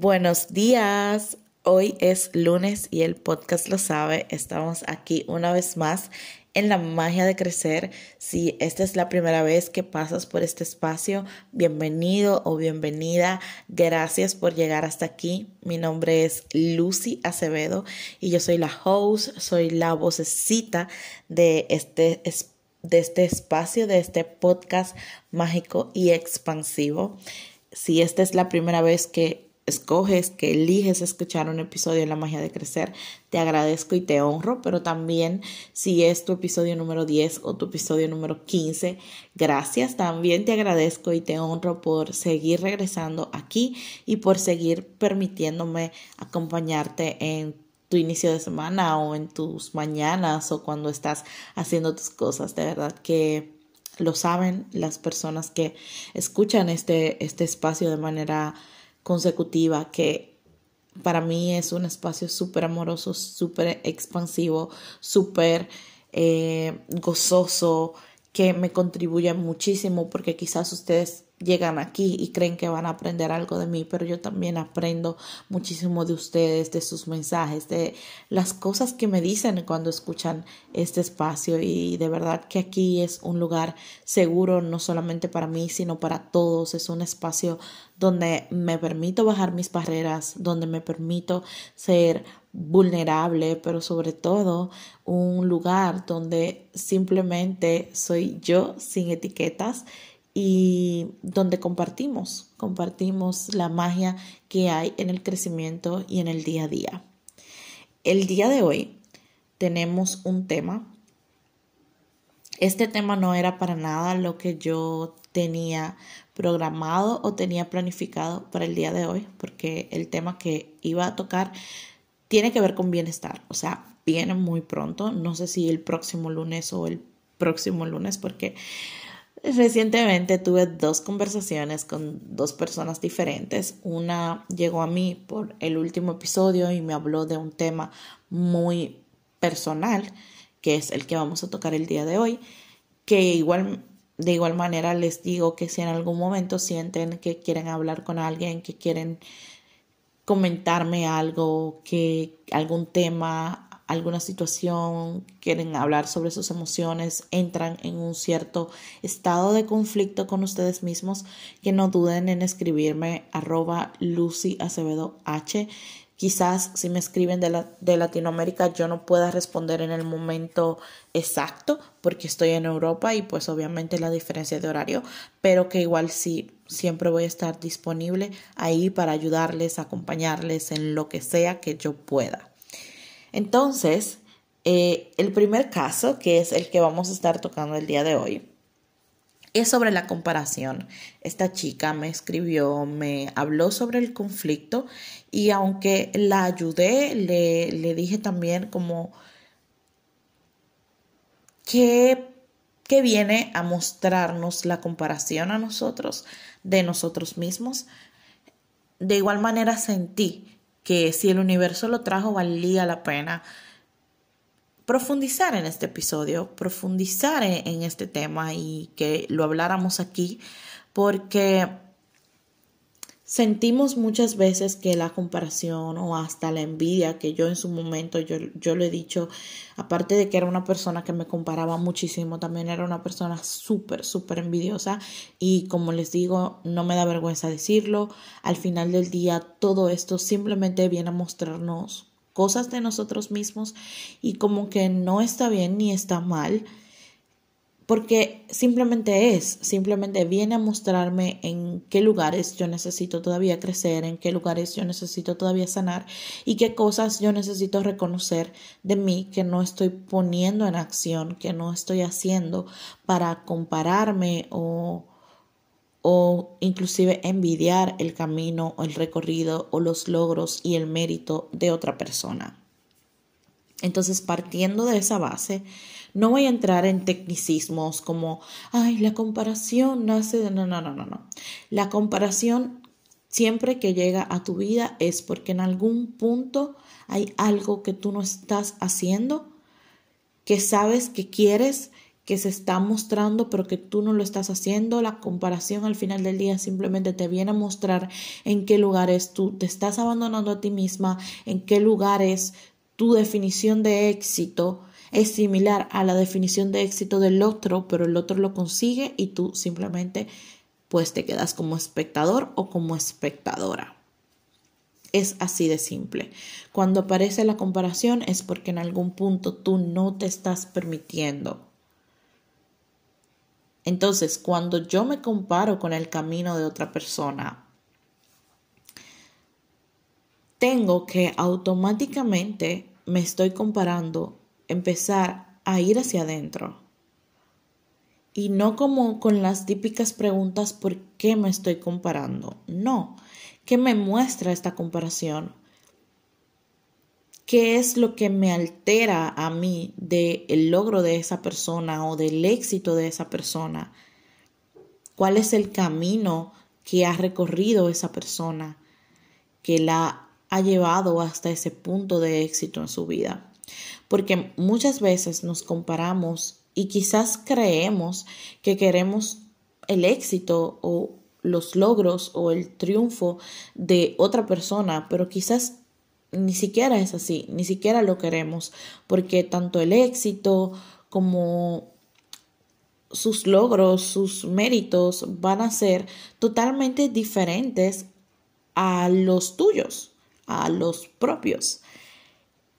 Buenos días. Hoy es lunes y el podcast lo sabe. Estamos aquí una vez más en la magia de crecer. Si esta es la primera vez que pasas por este espacio, bienvenido o bienvenida. Gracias por llegar hasta aquí. Mi nombre es Lucy Acevedo y yo soy la host, soy la vocecita de este, de este espacio, de este podcast mágico y expansivo. Si esta es la primera vez que escoges, que eliges escuchar un episodio de La Magia de Crecer, te agradezco y te honro, pero también si es tu episodio número 10 o tu episodio número 15, gracias, también te agradezco y te honro por seguir regresando aquí y por seguir permitiéndome acompañarte en tu inicio de semana o en tus mañanas o cuando estás haciendo tus cosas. De verdad que lo saben las personas que escuchan este, este espacio de manera consecutiva que para mí es un espacio súper amoroso, súper expansivo, súper eh, gozoso, que me contribuye muchísimo porque quizás ustedes llegan aquí y creen que van a aprender algo de mí, pero yo también aprendo muchísimo de ustedes, de sus mensajes, de las cosas que me dicen cuando escuchan este espacio. Y de verdad que aquí es un lugar seguro no solamente para mí, sino para todos, es un espacio donde me permito bajar mis barreras, donde me permito ser vulnerable, pero sobre todo un lugar donde simplemente soy yo sin etiquetas y donde compartimos, compartimos la magia que hay en el crecimiento y en el día a día. El día de hoy tenemos un tema. Este tema no era para nada lo que yo tenía programado o tenía planificado para el día de hoy, porque el tema que iba a tocar tiene que ver con bienestar, o sea, viene muy pronto, no sé si el próximo lunes o el próximo lunes, porque Recientemente tuve dos conversaciones con dos personas diferentes. Una llegó a mí por el último episodio y me habló de un tema muy personal, que es el que vamos a tocar el día de hoy, que igual de igual manera les digo que si en algún momento sienten que quieren hablar con alguien, que quieren comentarme algo, que algún tema alguna situación, quieren hablar sobre sus emociones, entran en un cierto estado de conflicto con ustedes mismos, que no duden en escribirme arroba Lucy Acevedo H. Quizás si me escriben de, la, de Latinoamérica yo no pueda responder en el momento exacto porque estoy en Europa y pues obviamente la diferencia de horario, pero que igual sí siempre voy a estar disponible ahí para ayudarles, acompañarles en lo que sea que yo pueda. Entonces, eh, el primer caso, que es el que vamos a estar tocando el día de hoy, es sobre la comparación. Esta chica me escribió, me habló sobre el conflicto y aunque la ayudé, le, le dije también como que, que viene a mostrarnos la comparación a nosotros de nosotros mismos. De igual manera sentí que si el universo lo trajo valía la pena profundizar en este episodio, profundizar en, este tema y que lo habláramos aquí, porque sentimos muchas veces que la comparación o hasta la envidia, que yo en su momento, yo, yo lo he dicho, aparte de que era una persona que me comparaba muchísimo, también era una persona súper, súper envidiosa y como les digo, no me da vergüenza decirlo, al final del día todo esto simplemente viene a mostrarnos cosas de nosotros mismos y como que no está bien ni está mal porque simplemente es, simplemente viene a mostrarme en qué lugares yo necesito todavía crecer, en qué lugares yo necesito todavía sanar y qué cosas yo necesito reconocer de mí que no estoy poniendo en acción, que no estoy haciendo para compararme o o inclusive envidiar el camino el recorrido o los logros y el mérito de otra persona. Entonces, partiendo de esa base, no voy a entrar en tecnicismos como, ay, la comparación nace de... No, no, no, no, no. La comparación siempre que llega a tu vida es porque en algún punto hay algo que tú no estás haciendo, que sabes que quieres, que se está mostrando pero que tú no lo estás haciendo. La comparación al final del día simplemente te viene a mostrar en qué lugares tú te estás abandonando a ti misma, en qué lugares tu definición de éxito es similar a la definición de éxito del otro, pero el otro lo consigue y tú simplemente pues te quedas como espectador o como espectadora. Es así de simple. Cuando aparece la comparación es porque en algún punto tú no te estás permitiendo. Entonces, cuando yo me comparo con el camino de otra persona, tengo que automáticamente me estoy comparando, empezar a ir hacia adentro. Y no como con las típicas preguntas ¿por qué me estoy comparando? No, ¿Qué me muestra esta comparación? ¿Qué es lo que me altera a mí del logro de esa persona o del éxito de esa persona? ¿Cuál es el camino que ha recorrido esa persona que la ha llevado hasta ese punto de éxito en su vida? Porque muchas veces nos comparamos y quizás creemos que queremos el éxito o los logros o el triunfo de otra persona, pero quizás ni siquiera es así, ni siquiera lo queremos, porque tanto el éxito como sus logros, sus méritos van a ser totalmente diferentes a los tuyos, a los propios.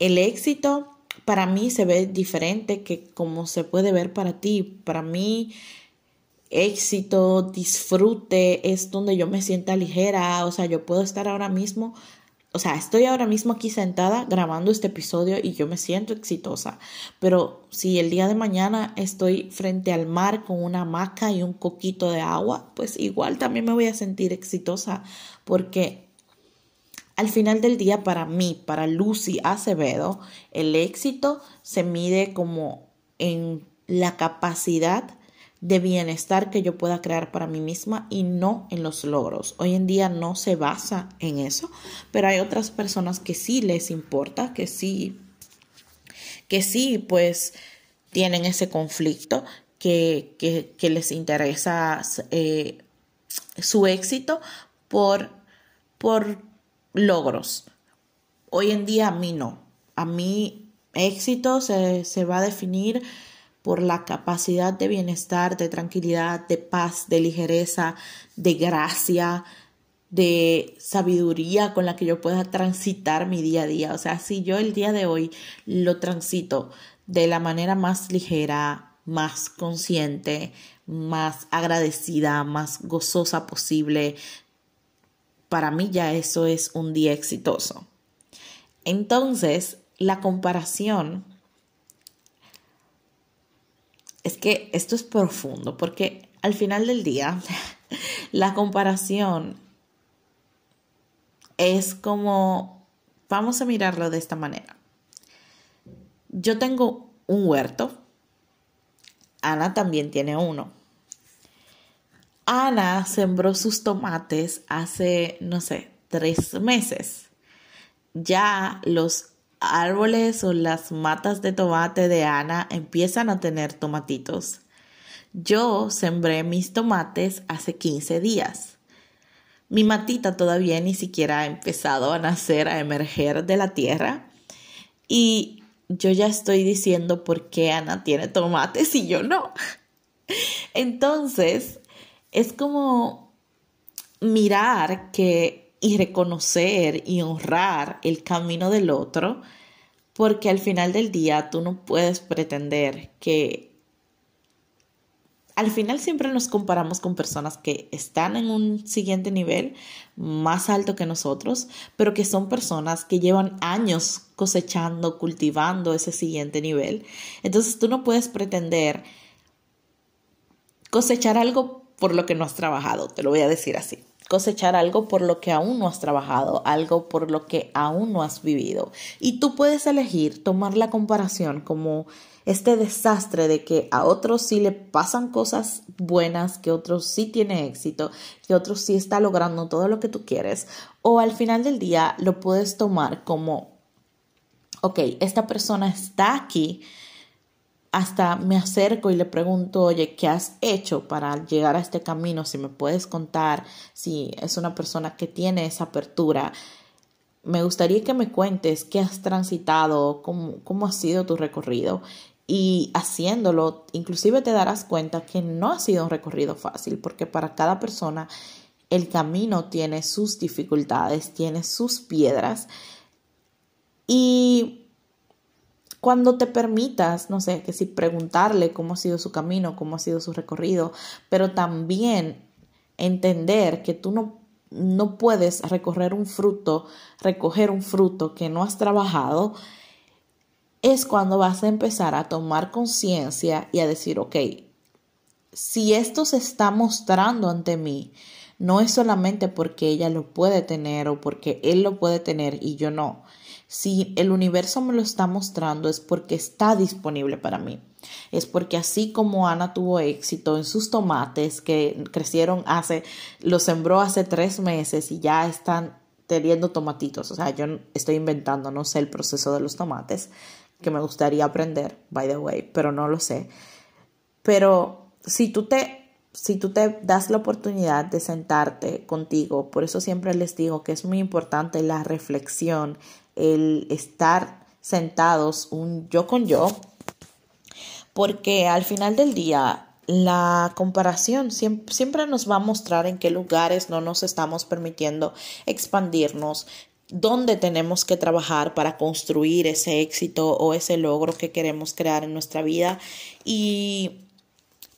El éxito para mí se ve diferente que como se puede ver para ti. Para mí éxito, disfrute, es donde yo me sienta ligera, o sea, yo puedo estar ahora mismo, o sea, estoy ahora mismo aquí sentada grabando este episodio y yo me siento exitosa, pero si el día de mañana estoy frente al mar con una hamaca y un coquito de agua, pues igual también me voy a sentir exitosa, porque al final del día para mí, para Lucy Acevedo, el éxito se mide como en la capacidad de bienestar que yo pueda crear para mí misma y no en los logros. Hoy en día no se basa en eso, pero hay otras personas que sí les importa, que sí, que sí, pues tienen ese conflicto, que, que, les interesa eh, su éxito por, por logros. Hoy en día a mí no. A mí éxito se, se va a definir por la capacidad de bienestar, de tranquilidad, de paz, de ligereza, de gracia, de sabiduría con la que yo pueda transitar mi día a día. O sea, si yo el día de hoy lo transito de la manera más ligera, más consciente, más agradecida, más gozosa posible, para mí ya eso es un día exitoso. Entonces, la comparación es que esto es profundo porque al final del día la comparación es como, vamos a mirarlo de esta manera. Yo tengo un huerto, Ana también tiene uno. Ana sembró sus tomates hace, no sé, tres meses. Ya los árboles o las matas de tomate de Ana empiezan a tener tomatitos. Yo sembré mis tomates hace 15 días. Mi matita todavía ni siquiera ha empezado a nacer, a emerger de la tierra. Y yo ya estoy diciendo por qué Ana tiene tomates y yo no. Entonces, es como mirar que y reconocer y honrar el camino del otro, porque al final del día tú no puedes pretender que al final siempre nos comparamos con personas que están en un siguiente nivel más alto que nosotros, pero que son personas que llevan años cosechando, cultivando ese siguiente nivel. Entonces tú no puedes pretender cosechar algo por lo que no has trabajado, te lo voy a decir así cosechar algo por lo que aún no has trabajado, algo por lo que aún no has vivido. Y tú puedes elegir tomar la comparación como este desastre de que a otros sí le pasan cosas buenas, que otros sí tiene éxito, que otros sí está logrando todo lo que tú quieres, o al final del día lo puedes tomar como, ok, esta persona está aquí hasta me acerco y le pregunto, oye, ¿qué has hecho para llegar a este camino? Si me puedes contar, si es una persona que tiene esa apertura. Me gustaría que me cuentes qué has transitado, cómo, cómo ha sido tu recorrido. Y haciéndolo, inclusive te darás cuenta que no ha sido un recorrido fácil, porque para cada persona el camino tiene sus dificultades, tiene sus piedras. Y cuando te permitas, no sé, que si preguntarle cómo ha sido su camino, cómo ha sido su recorrido, pero también entender que tú no, no puedes recorrer un fruto, recoger un fruto que no has trabajado, es cuando vas a empezar a tomar conciencia y a decir, ok, si esto se está mostrando ante mí, no es solamente porque ella lo puede tener o porque él lo puede tener y yo no si el universo me lo está mostrando es porque está disponible para mí. Es porque así como Ana tuvo éxito en sus tomates que crecieron hace, los sembró hace tres meses y ya están teniendo tomatitos. O sea, yo estoy inventando, no sé el proceso de los tomates, que me gustaría aprender, by the way, pero no lo sé. Pero si tú te si tú te das la oportunidad de sentarte contigo, por eso siempre les digo que es muy importante la reflexión, el estar sentados un yo con yo, porque al final del día la comparación siempre, siempre, nos va a mostrar en qué lugares no nos estamos permitiendo expandirnos, dónde tenemos que trabajar para construir ese éxito o ese logro que queremos crear en nuestra vida. Y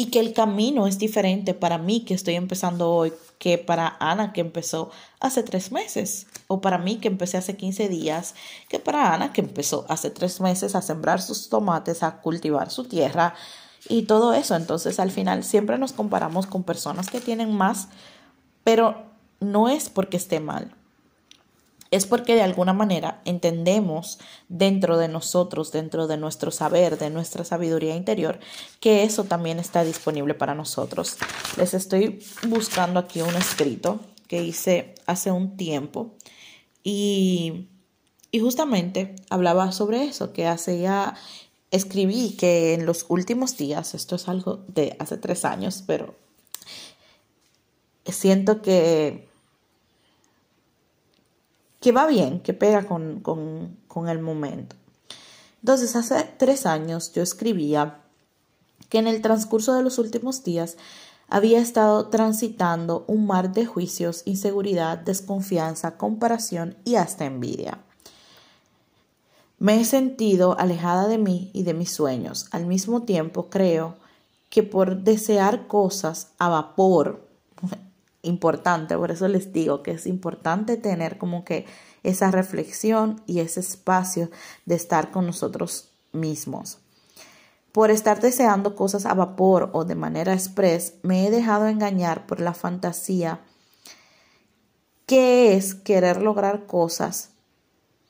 y que el camino es diferente para mí que estoy empezando hoy que para Ana que empezó hace tres meses o para mí que empecé hace 15 días que para Ana que empezó hace tres meses a sembrar sus tomates, a cultivar su tierra y todo eso. Entonces al final siempre nos comparamos con personas que tienen más, pero no es porque esté mal es porque de alguna manera entendemos dentro de nosotros, dentro de nuestro saber, de nuestra sabiduría interior, que eso también está disponible para nosotros. Les estoy buscando aquí un escrito que hice hace un tiempo y, justamente hablaba sobre eso, que hace ya escribí que en los últimos días, esto es algo de hace tres años, pero siento que que va bien, que pega con, con, el momento. Entonces, hace tres años yo escribía que en el transcurso de los últimos días había estado transitando un mar de juicios, inseguridad, desconfianza, comparación y hasta envidia. Me he sentido alejada de mí y de mis sueños. Al mismo tiempo creo que por desear cosas a vapor, importante, por eso les digo que es importante tener como que esa reflexión y ese espacio de estar con nosotros mismos. Por estar deseando cosas a vapor o de manera express, me he dejado engañar por la fantasía que es querer lograr cosas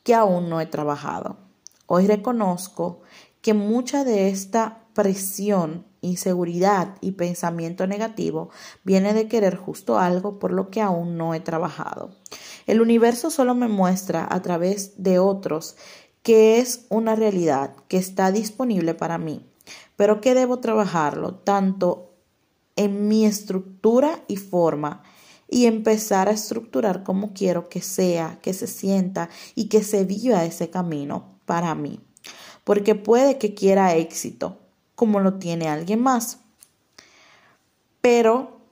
que aún no he trabajado. Hoy reconozco que mucha de esta presión inseguridad y pensamiento negativo viene de querer justo algo por lo que aún no he trabajado. El universo solo me muestra a través de otros que es una realidad que está disponible para mí, pero que debo trabajarlo tanto en mi estructura y forma y empezar a estructurar como quiero que sea, que se sienta y que se viva ese camino para mí. Porque puede que quiera éxito, como lo tiene alguien más. Pero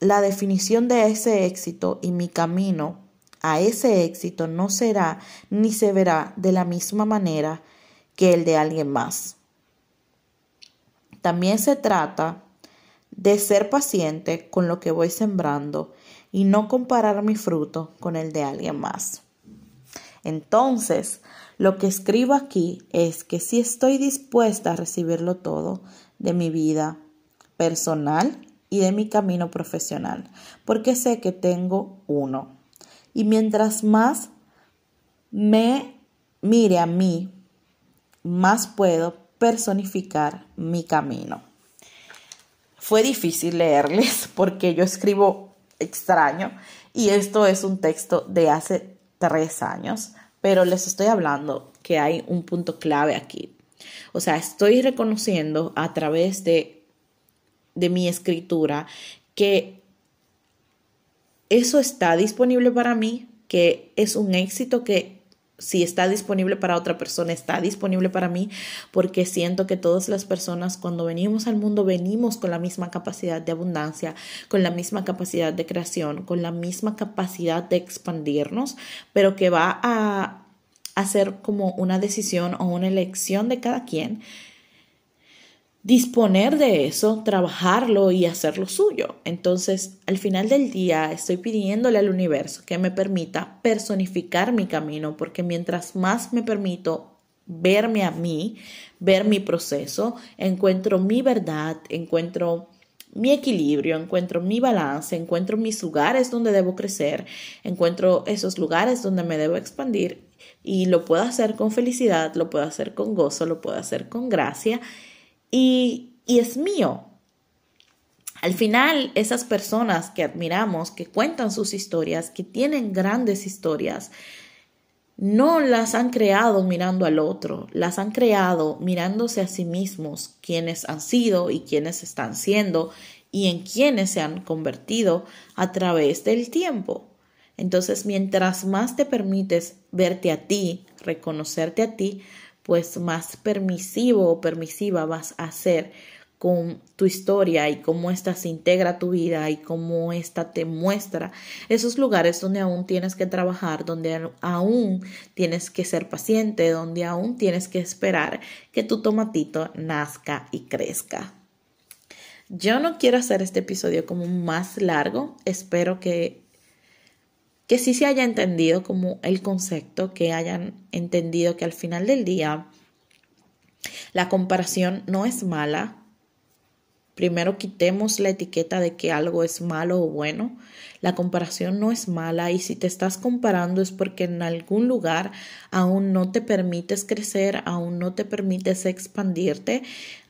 la definición de ese éxito y mi camino a ese éxito no será ni se verá de la misma manera que el de alguien más. También se trata de ser paciente con lo que voy sembrando y no comparar mi fruto con el de alguien más. Entonces, lo que escribo aquí es que si estoy dispuesta a recibirlo todo de mi vida personal y de mi camino profesional, porque sé que tengo uno. Y mientras más me mire a mí, más puedo personificar mi camino. Fue difícil leerles porque yo escribo extraño y esto es un texto de hace tres años pero les estoy hablando que hay un punto clave aquí. O sea, estoy reconociendo a través de, de mi escritura que eso está disponible para mí, que es un éxito que si está disponible para otra persona, está disponible para mí, porque siento que todas las personas cuando venimos al mundo venimos con la misma capacidad de abundancia, con la misma capacidad de creación, con la misma capacidad de expandirnos, pero que va a hacer como una decisión o una elección de cada quien disponer de eso, trabajarlo y hacerlo suyo. Entonces, al final del día, estoy pidiéndole al universo que me permita personificar mi camino, porque mientras más me permito verme a mí, ver mi proceso, encuentro mi verdad, encuentro mi equilibrio, encuentro mi balance, encuentro mis lugares donde debo crecer, encuentro esos lugares donde me debo expandir y lo puedo hacer con felicidad, lo puedo hacer con gozo, lo puedo hacer con gracia y, es mío. Al final, esas personas que admiramos, que cuentan sus historias, que tienen grandes historias, no las han creado mirando al otro, las han creado mirándose a sí mismos, quienes han sido y quienes están siendo y en quienes se han convertido a través del tiempo. Entonces, mientras más te permites verte a ti, reconocerte a ti, pues más permisivo o permisiva vas a ser con tu historia y cómo ésta se integra tu vida y cómo ésta te muestra esos lugares donde aún tienes que trabajar, donde aún tienes que ser paciente, donde aún tienes que esperar que tu tomatito nazca y crezca. Yo no quiero hacer este episodio como más largo, espero que que sí se haya entendido como el concepto, que hayan entendido que al final del día la comparación no es mala. Primero quitemos la etiqueta de que algo es malo o bueno. La comparación no es mala y si te estás comparando es porque en algún lugar aún no te permites crecer, aún no te permites expandirte,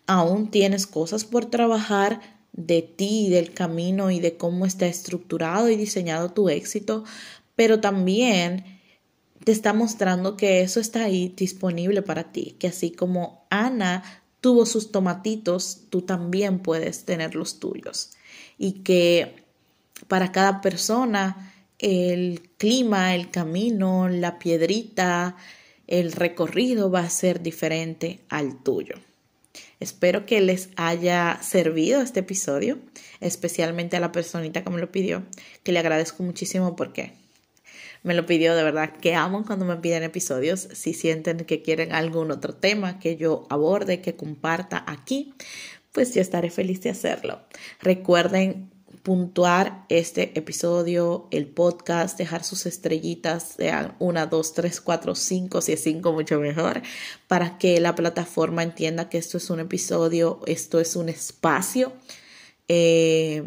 aún tienes cosas por trabajar, de ti, del camino y de cómo está estructurado y diseñado tu éxito, pero también te está mostrando que eso está ahí disponible para ti, que así como Ana tuvo sus tomatitos, tú también puedes tener los tuyos y que para cada persona el clima, el camino, la piedrita, el recorrido va a ser diferente al tuyo. Espero que les haya servido este episodio, especialmente a la personita que me lo pidió, que le agradezco muchísimo porque me lo pidió de verdad, que amo cuando me piden episodios, si sienten que quieren algún otro tema que yo aborde, que comparta aquí, pues yo estaré feliz de hacerlo. Recuerden puntuar este episodio, el podcast, dejar sus estrellitas, sean una, dos, tres, cuatro, cinco, si es cinco, mucho mejor, para que la plataforma entienda que esto es un episodio, esto es un espacio eh,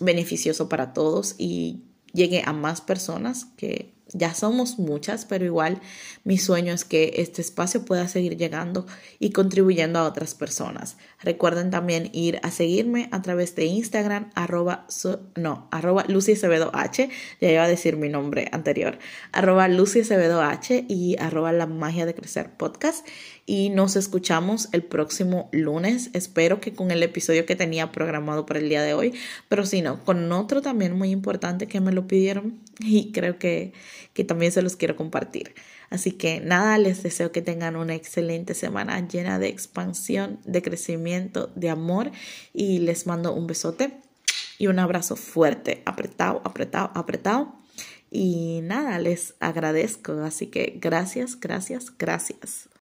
beneficioso para todos y llegue a más personas que ya somos muchas, pero igual mi sueño es que este espacio pueda seguir llegando y contribuyendo a otras personas. Recuerden también ir a seguirme a través de Instagram, arroba, no, arroba Lucy Acevedo H, ya iba a decir mi nombre anterior, arroba Lucy Acevedo H y arroba La Magia de Crecer Podcast y nos escuchamos el próximo lunes. Espero que con el episodio que tenía programado para el día de hoy, pero si no, con otro también muy importante que me lo pidieron y creo que, que también se los quiero compartir. Así que nada, les deseo que tengan una excelente semana llena de expansión, de crecimiento, de amor y les mando un besote y un abrazo fuerte, apretado, apretado, apretado. Y nada, les agradezco. Así que gracias, gracias, gracias.